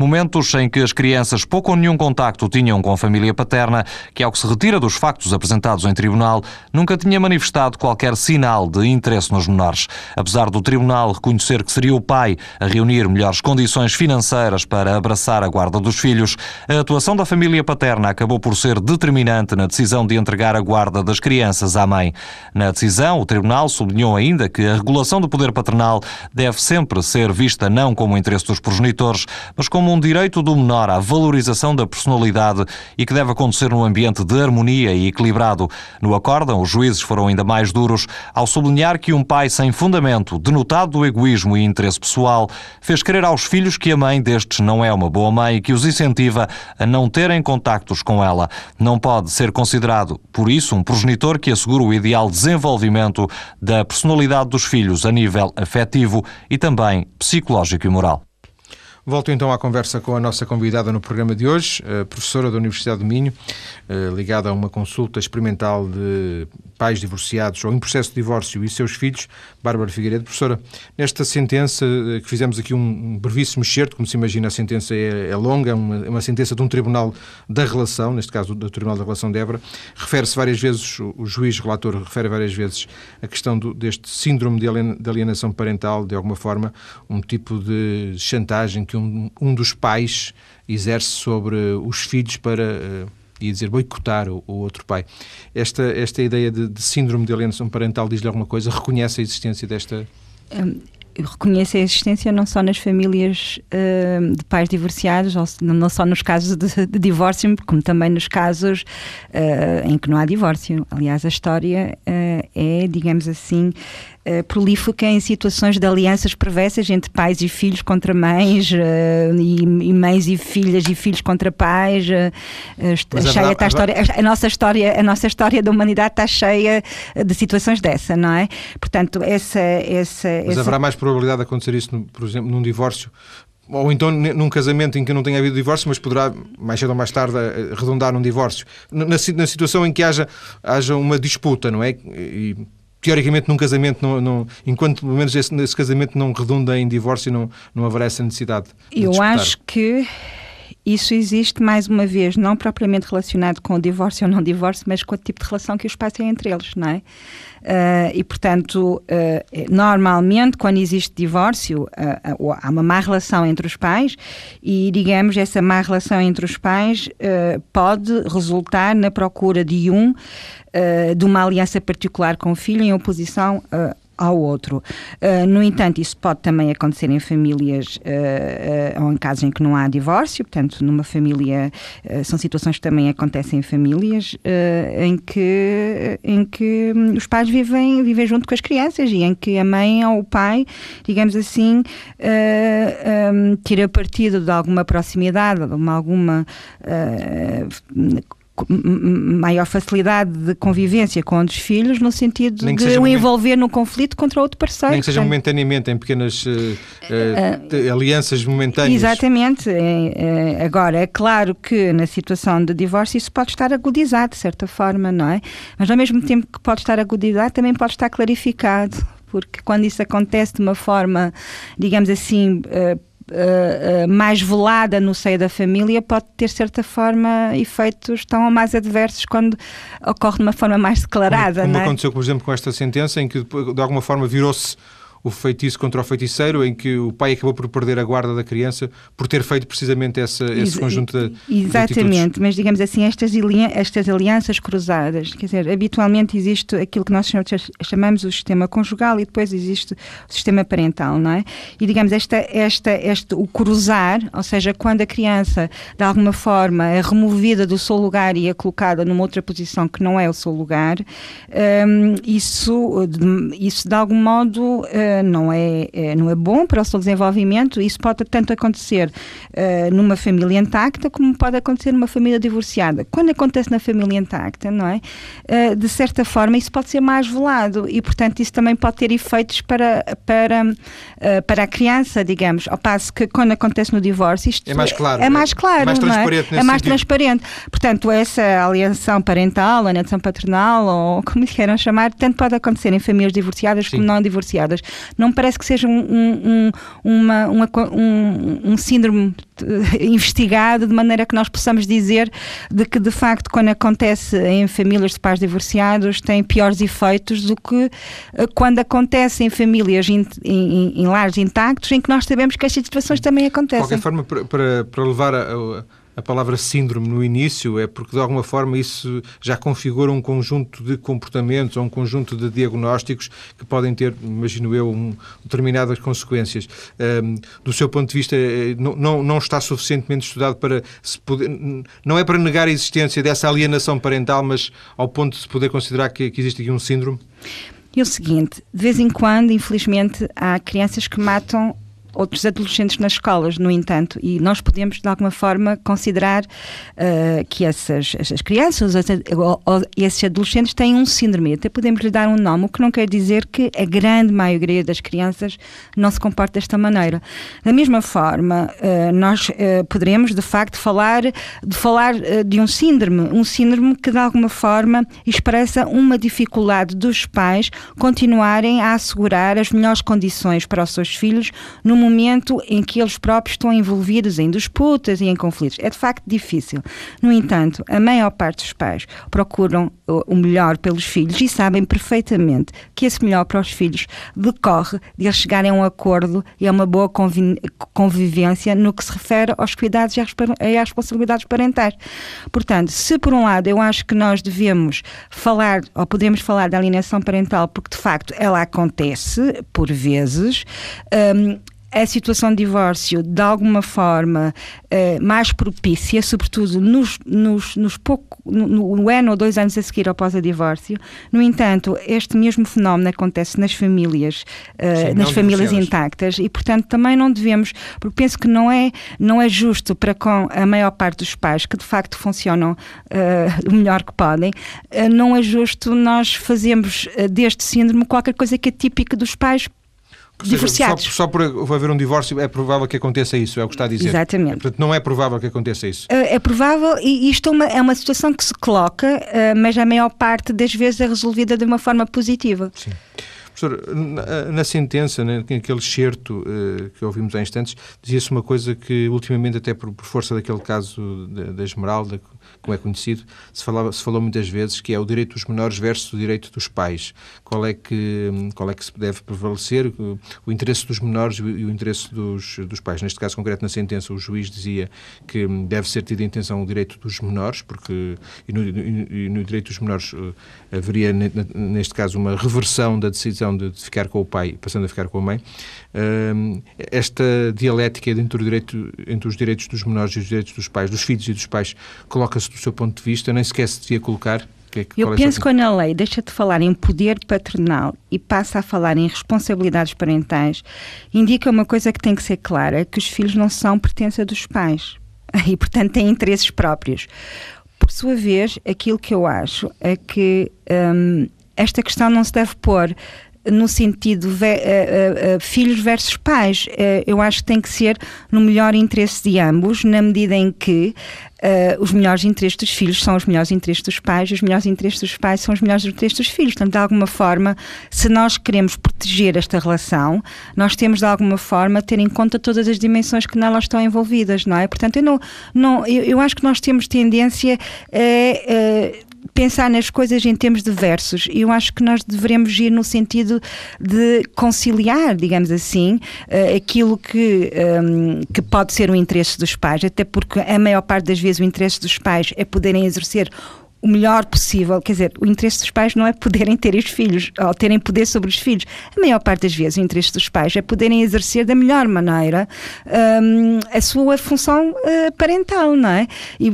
Momentos em que as crianças pouco ou nenhum contacto tinham com a família paterna, que, ao que se retira dos factos apresentados em tribunal, nunca tinha manifestado qualquer sinal de interesse nos menores. Apesar do tribunal reconhecer que seria o pai a reunir melhores condições financeiras para abraçar a guarda dos filhos, a atuação da família paterna acabou por ser determinante na decisão de entregar a guarda das crianças à mãe. Na decisão, o tribunal sublinhou ainda que a regulação do poder paternal deve sempre ser vista não como interesse dos progenitores, mas como um direito do menor à valorização da personalidade e que deve acontecer num ambiente de harmonia e equilibrado. No acórdão, os juízes foram ainda mais duros ao sublinhar que um pai sem fundamento, denotado do egoísmo e interesse pessoal, fez crer aos filhos que a mãe destes não é uma boa mãe e que os incentiva a não terem contactos com ela. Não pode ser considerado, por isso, um progenitor que assegura o ideal desenvolvimento da personalidade dos filhos a nível afetivo e também psicológico e moral. Volto então à conversa com a nossa convidada no programa de hoje, professora da Universidade do Minho, eh, ligada a uma consulta experimental de pais divorciados ou em processo de divórcio e seus filhos, Bárbara Figueiredo. Professora, nesta sentença, eh, que fizemos aqui um brevíssimo excerto, como se imagina, a sentença é, é longa, uma, uma sentença de um tribunal da relação, neste caso do Tribunal da Relação de Évora, refere-se várias vezes, o juiz relator refere várias vezes a questão do, deste síndrome de alienação parental, de alguma forma, um tipo de chantagem que um, um dos pais exerce sobre os filhos para ia dizer boicotar o, o, outro pai. Esta, esta ideia de, de síndrome de alienação parental diz-lhe alguma coisa? Reconhece a existência desta. Um reconhece a existência não só nas famílias uh, de pais divorciados, ou não só nos casos de, de divórcio, como também nos casos uh, em que não há divórcio. Aliás, a história uh, é, digamos assim, uh, prolífica em situações de alianças perversas entre pais e filhos contra mães, e, e, mães e filhas e filhos contra pais. cheia está a história, a nossa história, a nossa história da humanidade está cheia de situações dessa, não é? Portanto, essa, essa, Mas essa... haverá mais probabilidade de acontecer isso, por exemplo, num divórcio ou então num casamento em que não tenha havido divórcio, mas poderá mais cedo ou mais tarde redundar num divórcio. Na, na situação em que haja, haja uma disputa, não é? E, teoricamente num casamento, não, não, enquanto pelo menos esse, esse, casamento não redunda em divórcio, não, não haverá essa necessidade. Eu disputar. acho que isso existe, mais uma vez, não propriamente relacionado com o divórcio ou não divórcio, mas com o tipo de relação que os pais têm entre eles, não é? Uh, e, portanto, uh, normalmente, quando existe divórcio, uh, há uma má relação entre os pais e, digamos, essa má relação entre os pais pode resultar na procura de um de uma aliança particular com o filho em oposição ao outro. Uh, no entanto, isso pode também acontecer em famílias uh, uh, ou em casos em que não há divórcio, portanto, numa família, são situações que também acontecem em famílias em, que, em que os pais vivem, vivem junto com as crianças e em que a mãe ou o pai, digamos assim, um, tira partido de alguma proximidade, de uma, alguma maior facilidade de convivência com os filhos no sentido de o envolver num conflito contra outro parceiro. Nem que seja momentaneamente, em pequenas uh, uh, alianças momentâneas. Exatamente. Agora, é claro que na situação de divórcio isso pode estar agudizado, de certa forma, não é? Mas ao mesmo tempo que pode estar agudizado, também pode estar clarificado porque quando isso acontece de uma forma, digamos assim, uh, mais velada no seio da família pode ter, de certa forma, efeitos tão mais adversos quando ocorre de uma forma mais declarada. Como, como é? aconteceu, por exemplo, com esta sentença, em que de alguma forma virou-se o feitiço contra o feiticeiro, em que o pai acabou por perder a guarda da criança por ter feito precisamente essa, esse Ex conjunto de Exatamente, de mas digamos assim, estas, estas alianças cruzadas, quer dizer, habitualmente existe aquilo que nós chamamos o sistema conjugal e depois existe o sistema parental, não é? E digamos, esta, esta, este, o cruzar, ou seja, quando a criança de alguma forma é removida do seu lugar e é colocada numa outra posição que não é o seu lugar, um, isso, isso de algum modo. Não, é, é, não é bom para o seu desenvolvimento. Isso pode tanto acontecer uh, numa família intacta como pode acontecer numa família divorciada. Quando acontece na família intacta, não é? Uh, de certa forma, isso pode ser mais velado e, portanto, isso também pode ter efeitos para, para, para a criança, digamos. Ao passo que quando acontece no divórcio, isto é mais claro. É, é mais claro, é mais transparente. É? é mais sentido. transparente. Portanto, essa alienação parental, alienação paternal, ou como queiram chamar, tanto pode acontecer em famílias divorciadas Sim. como não divorciadas. Não parece que seja um, um, uma, uma, um, um síndrome eh, investigado de maneira que nós possamos dizer de que de facto quando acontece em famílias de pais divorciados tem piores efeitos do que eh, quando acontece em famílias in, em, em lares intactos em que nós sabemos que estas situações também acontecem. De qualquer forma, para, para, para levar a, a a palavra síndrome no início é porque, de alguma forma, isso já configura um conjunto de comportamentos ou um conjunto de diagnósticos que podem ter, imagino eu, um, determinadas consequências. Um, do seu ponto de vista, eh, não, não, não está suficientemente estudado para se poder. Não é para negar a existência dessa alienação parental, mas ao ponto de se poder considerar que, que existe aqui um síndrome? E o seguinte, de vez em quando, infelizmente, há crianças que matam outros adolescentes nas escolas, no entanto, e nós podemos de alguma forma considerar uh, que essas, essas crianças ou, esses adolescentes têm um síndrome, até podemos lhe dar um nome, o que não quer dizer que a grande maioria das crianças não se comporta desta maneira. Da mesma forma, uh, nós uh, poderemos de facto falar de falar de um síndrome, um síndrome que de alguma forma expressa uma dificuldade dos pais continuarem a assegurar as melhores condições para os seus filhos no momento em que eles próprios estão envolvidos em disputas e em conflitos. É de facto difícil. No entanto, a maior parte dos pais procuram o melhor pelos filhos e sabem perfeitamente que esse melhor para os filhos decorre de eles chegarem a um acordo e a uma boa convivência no que se refere aos cuidados e às responsabilidades parentais. Portanto, se por um lado eu acho que nós devemos falar, ou podemos falar da alienação parental, porque de facto ela acontece por vezes, um, a situação de divórcio de alguma forma uh, mais propícia, sobretudo nos, nos, nos pouco, no, no, ano ou dois anos a seguir após o divórcio. No entanto, este mesmo fenómeno acontece nas famílias, uh, Sim, nas famílias intactas e, portanto, também não devemos, porque penso que não é, não é justo para com a maior parte dos pais que de facto funcionam uh, (laughs) o melhor que podem, não é justo nós fazermos deste síndrome qualquer coisa que é típica dos pais divorciados. Só, só, por haver um divórcio é provável que aconteça isso, é o que está a dizer. Exatamente. Portanto, não é provável que aconteça isso. É, é provável e isto é uma, é uma situação que se coloca, eh, mas a maior parte das vezes é resolvida de uma forma positiva. Sim. Professor, na, na sentença, né, naquele excerto uh, que ouvimos há instantes, dizia-se uma coisa que ultimamente, até por, por força daquele caso da Esmeralda, como é conhecido, se, falava, se falou muitas vezes que é o direito dos menores versus o direito dos pais. Qual é que, qual é que se deve prevalecer? O interesse dos menores e o interesse dos, dos pais. Neste caso concreto, na sentença, o juiz dizia que deve ser tido em atenção o direito dos menores, porque e no, e no direito dos menores uh, haveria, neste caso, uma reversão da decisão de, de, ficar com o pai, passando a ficar com a mãe. Uh, esta dialética entre, direito, entre os direitos dos menores e os direitos dos pais, dos filhos e dos pais, coloca-se do seu ponto de vista, nem sequer se devia colocar? Que, Eu é penso que quando a lei deixa de falar em poder paternal e passa a falar em responsabilidades parentais, indica uma coisa que tem que ser clara, que os filhos não são pertença dos pais (laughs) e, portanto, têm interesses próprios. Por sua vez, aquilo que eu acho é que hum, esta questão não se deve pôr no sentido uh, uh, uh, filhos versus pais. eu acho que tem que ser no melhor interesse de ambos, na medida em que os melhores interesses dos filhos são os melhores interesses dos pais, os melhores interesses dos pais são os melhores interesses dos filhos. Portanto, de alguma forma, se nós queremos proteger esta relação, nós temos de alguma forma ter em conta todas as dimensões que nela estão envolvidas, não é? Portanto, eu, não, não, eu, eu acho que nós temos tendência a pensar nas coisas em termos diversos. Eu acho que nós devemos ir no sentido de conciliar, digamos assim, uh, aquilo que, ehm, que pode ser o interesse dos pais, até porque a maior parte das vezes o interesse dos pais é poderem exercer o melhor possível. Quer dizer, o interesse dos pais não é poderem ter os filhos ou terem poder sobre os filhos. A maior parte das vezes, o interesse dos pais é poderem exercer da melhor maneira um, a sua função uh, parental, não é? E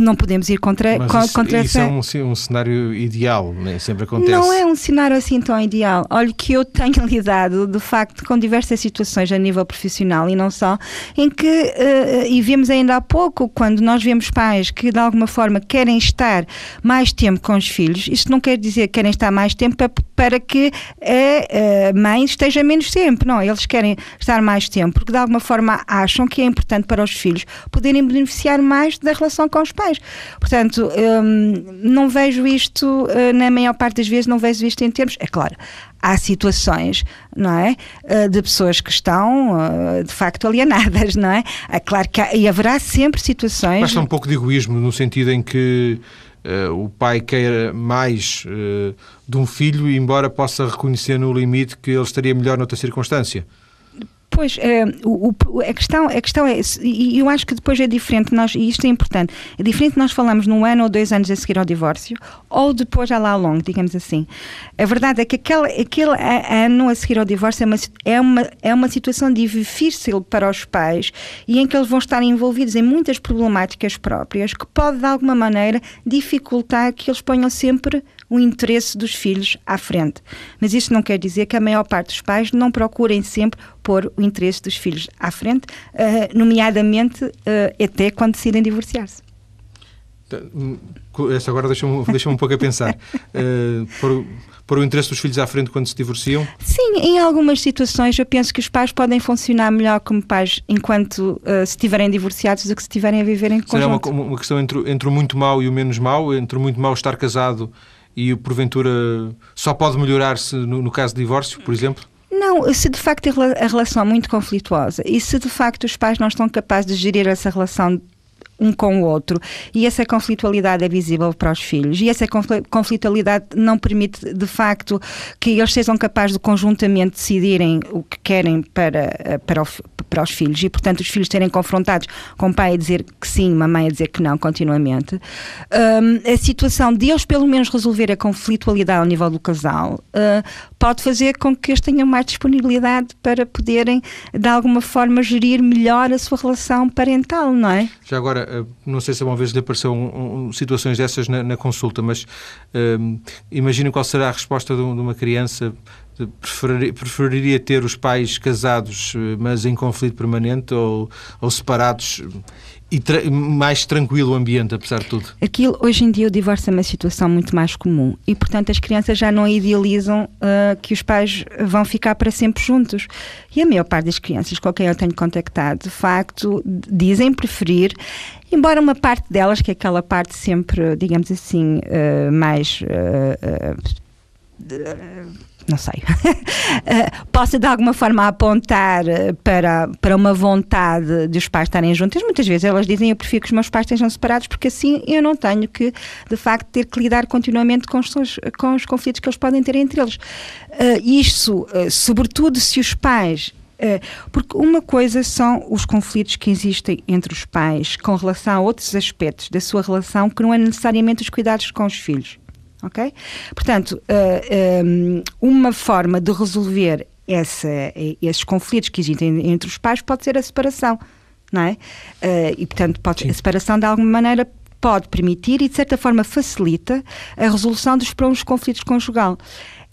não podemos ir contra, Mas isso, contra isso essa. é um, um cenário ideal, nem sempre acontece. Não é um cenário assim tão ideal. Olha, que eu tenho (laughs) lidado, de facto, com diversas situações a nível profissional e não só, em que, uh, e vemos ainda há pouco, quando nós vemos pais que de alguma forma querem estar mais tempo com os filhos, isto não quer dizer que querem estar mais tempo para, para que a, a mãe esteja menos tempo, não, eles querem estar mais tempo porque de alguma forma acham que é importante para os filhos poderem beneficiar mais da relação com os pais. Portanto, hum, não vejo isto, eh, na maior parte das vezes, não vejo isto em termos. É claro, há situações, não é? Eh, de pessoas que estão, eh, de facto, alienadas, (laughs) não é? É claro que há, e haverá sempre situações. Basta um pouco de egoísmo, no sentido em que o pai queira mais uh, de um filho, embora possa reconhecer no limite que ele estaria melhor noutra circunstância. Pois, uh, o, o, a, questão, a questão é, e eu acho que depois é diferente, nós, e isto é importante, é diferente nós falamos num ano ou dois anos a seguir ao divórcio, ou depois já lá longo, digamos assim. A verdade é que aquele, aquele ano a seguir ao divórcio é uma, é, uma, é uma situação difícil para os pais e em que eles vão estar envolvidos em muitas problemáticas próprias que pode, de alguma maneira, dificultar que eles ponham sempre o interesse dos filhos à frente. Mas isso não quer dizer que a maior parte dos pais não procurem sempre pôr o interesse dos filhos à frente, uh, nomeadamente uh, até quando decidem divorciar-se. Hum, essa agora deixa-me (laughs) deixa um pouco a pensar. Uh, por, por o interesse dos filhos à frente quando se divorciam? Sim, em algumas situações eu penso que os pais podem funcionar melhor como pais enquanto uh, se estiverem divorciados do que se estiverem a viver em conjunto. Será uma, uma questão entre, entre o muito mau e o menos mau? Entre o muito mau estar casado e porventura só pode melhorar-se no, no caso de divórcio, por exemplo? Não, se de facto a relação é muito conflituosa e se de facto os pais não estão capazes de gerir essa relação um com o outro e essa conflitualidade é visível para os filhos e essa conflitualidade não permite de facto que eles sejam capazes de conjuntamente decidirem o que querem para, para, o, para os filhos e portanto os filhos serem confrontados com o pai a dizer que sim, mamãe a dizer que não continuamente um, a situação de eles pelo menos resolver a conflitualidade ao nível do casal uh, pode fazer com que eles tenham mais disponibilidade para poderem de alguma forma gerir melhor a sua relação parental, não é? Já agora eh, não sei se alguma vez lhe apareceu um, um, situações dessas na, na consulta, mas um, imagino qual será a resposta de, uma criança. Preferiria, ter os pais casados, eh, mas em conflito permanente, ou, ou separados e tra mais tranquilo o ambiente, apesar de tudo? Aquilo, hoje em dia, o divórcio é uma situação muito mais comum e, portanto, as crianças já não idealizam uh, que os pais vão ficar para sempre juntos. E a maior parte das crianças com quem eu tenho contactado, de facto, dizem preferir embora uma parte delas, que é aquela parte sempre, digamos assim, uh, mais. Uh, uh, não sei, (laughs) uh, possa de alguma forma apontar eh, para, para uma vontade de os pais estarem juntos. Muitas vezes elas dizem eu prefiro que os meus pais estejam separados porque assim eu não tenho que, de facto, ter que lidar continuamente com os, com os conflitos que eles podem ter entre eles. Uh, isso, uh, sobretudo se os pais porque uma coisa são os conflitos que existem entre os pais com relação a outros aspectos da sua relação que não é necessariamente os cuidados com os filhos ok? Portanto, eh, ehm, uma forma de resolver essa, esses conflitos que existem entre os pais pode ser a separação, não é? Uh, e, portanto, pode, a separação, de alguma maneira, pode permitir e, de certa forma, facilita a resolução dos problemas de conflitos conjugal.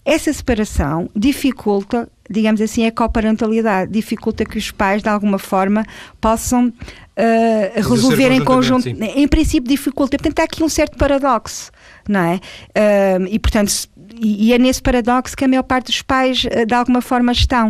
Essa separação dificulta, digamos assim, a coparentalidade, dificulta que os pais, de alguma forma, possam uh, resolver em conjunto. Sim. Em princípio, dificulta. Portanto, há aqui um certo paradoxo não é? Uh, e, portanto, e, e, é nesse paradoxo que a maior parte dos pais, uh, de alguma forma, estão.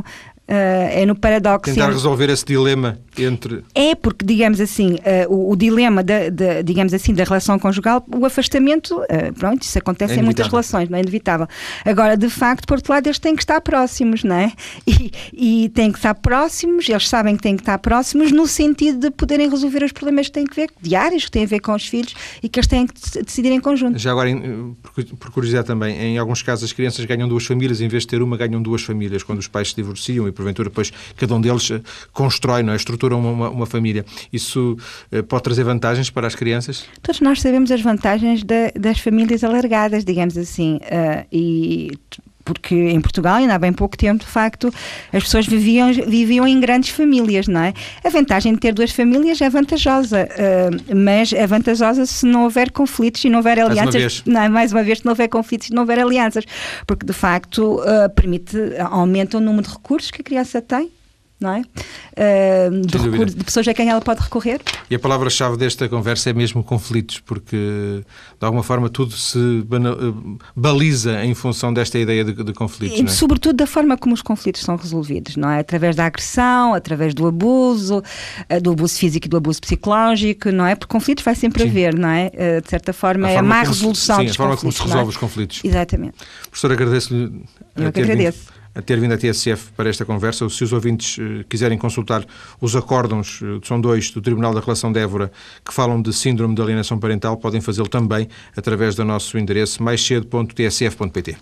Uh, é no paradoxo. Tentar resolver esse dilema entre. É, porque, digamos assim, uh, o, o, dilema, da, de, digamos assim, da relação conjugal, o afastamento, uh, pronto, isso acontece é em muitas relações, não é inevitável. Agora, de facto, por outro lado, eles têm que estar próximos, não é? E, e têm que estar próximos, eles sabem que têm que estar próximos, no sentido de poderem resolver os problemas que têm que ver, diários, que têm a ver com os filhos e que eles têm que decidir em conjunto. Já agora, por curiosidade também, em alguns casos as crianças ganham duas famílias, em vez de ter uma, ganham duas famílias, quando os pais se divorciam e porventura depois cada um deles constrói não é, estrutura estruturam uma, uma família. Isso uh, pode trazer vantagens para as crianças? Todos nós sabemos as vantagens das famílias alargadas, digamos assim, uh, e porque em Portugal, ainda há bem pouco tempo, de facto, as pessoas viviam, viviam em grandes famílias, não é? A vantagem de ter duas famílias é vantajosa, uh, mas é vantajosa se não houver conflitos e não houver alianças. Mais uma vez. Não, mais uma vez, se não houver conflitos e não houver alianças, porque de facto uh, permite, aumenta o número de recursos que a criança tem não é? Uh, de, recurso, de, pessoas a quem ela pode recorrer. E a palavra-chave desta conversa é mesmo conflitos, porque de alguma forma tudo se baliza em função desta ideia de, de conflitos. E, é? Sobretudo da forma como os conflitos são resolvidos, não é? Através da agressão, através do abuso, eh, do abuso físico e do abuso psicológico, não é? Porque conflitos vai sempre sim. haver, não é? Eh, de certa forma, a é a má resolução sim, dos a forma como se resolve é? os conflitos. Exatamente. Professor, agradeço-lhe. Eu que agradeço ter vindo à TSF para esta conversa. Se os ouvintes eh, quiserem consultar os acórdãos, eh, são dois, do Tribunal da Relação de Évora, que falam de síndrome de alienação parental, podem fazê-lo também através do nosso endereço maiscedo.tsf.pt.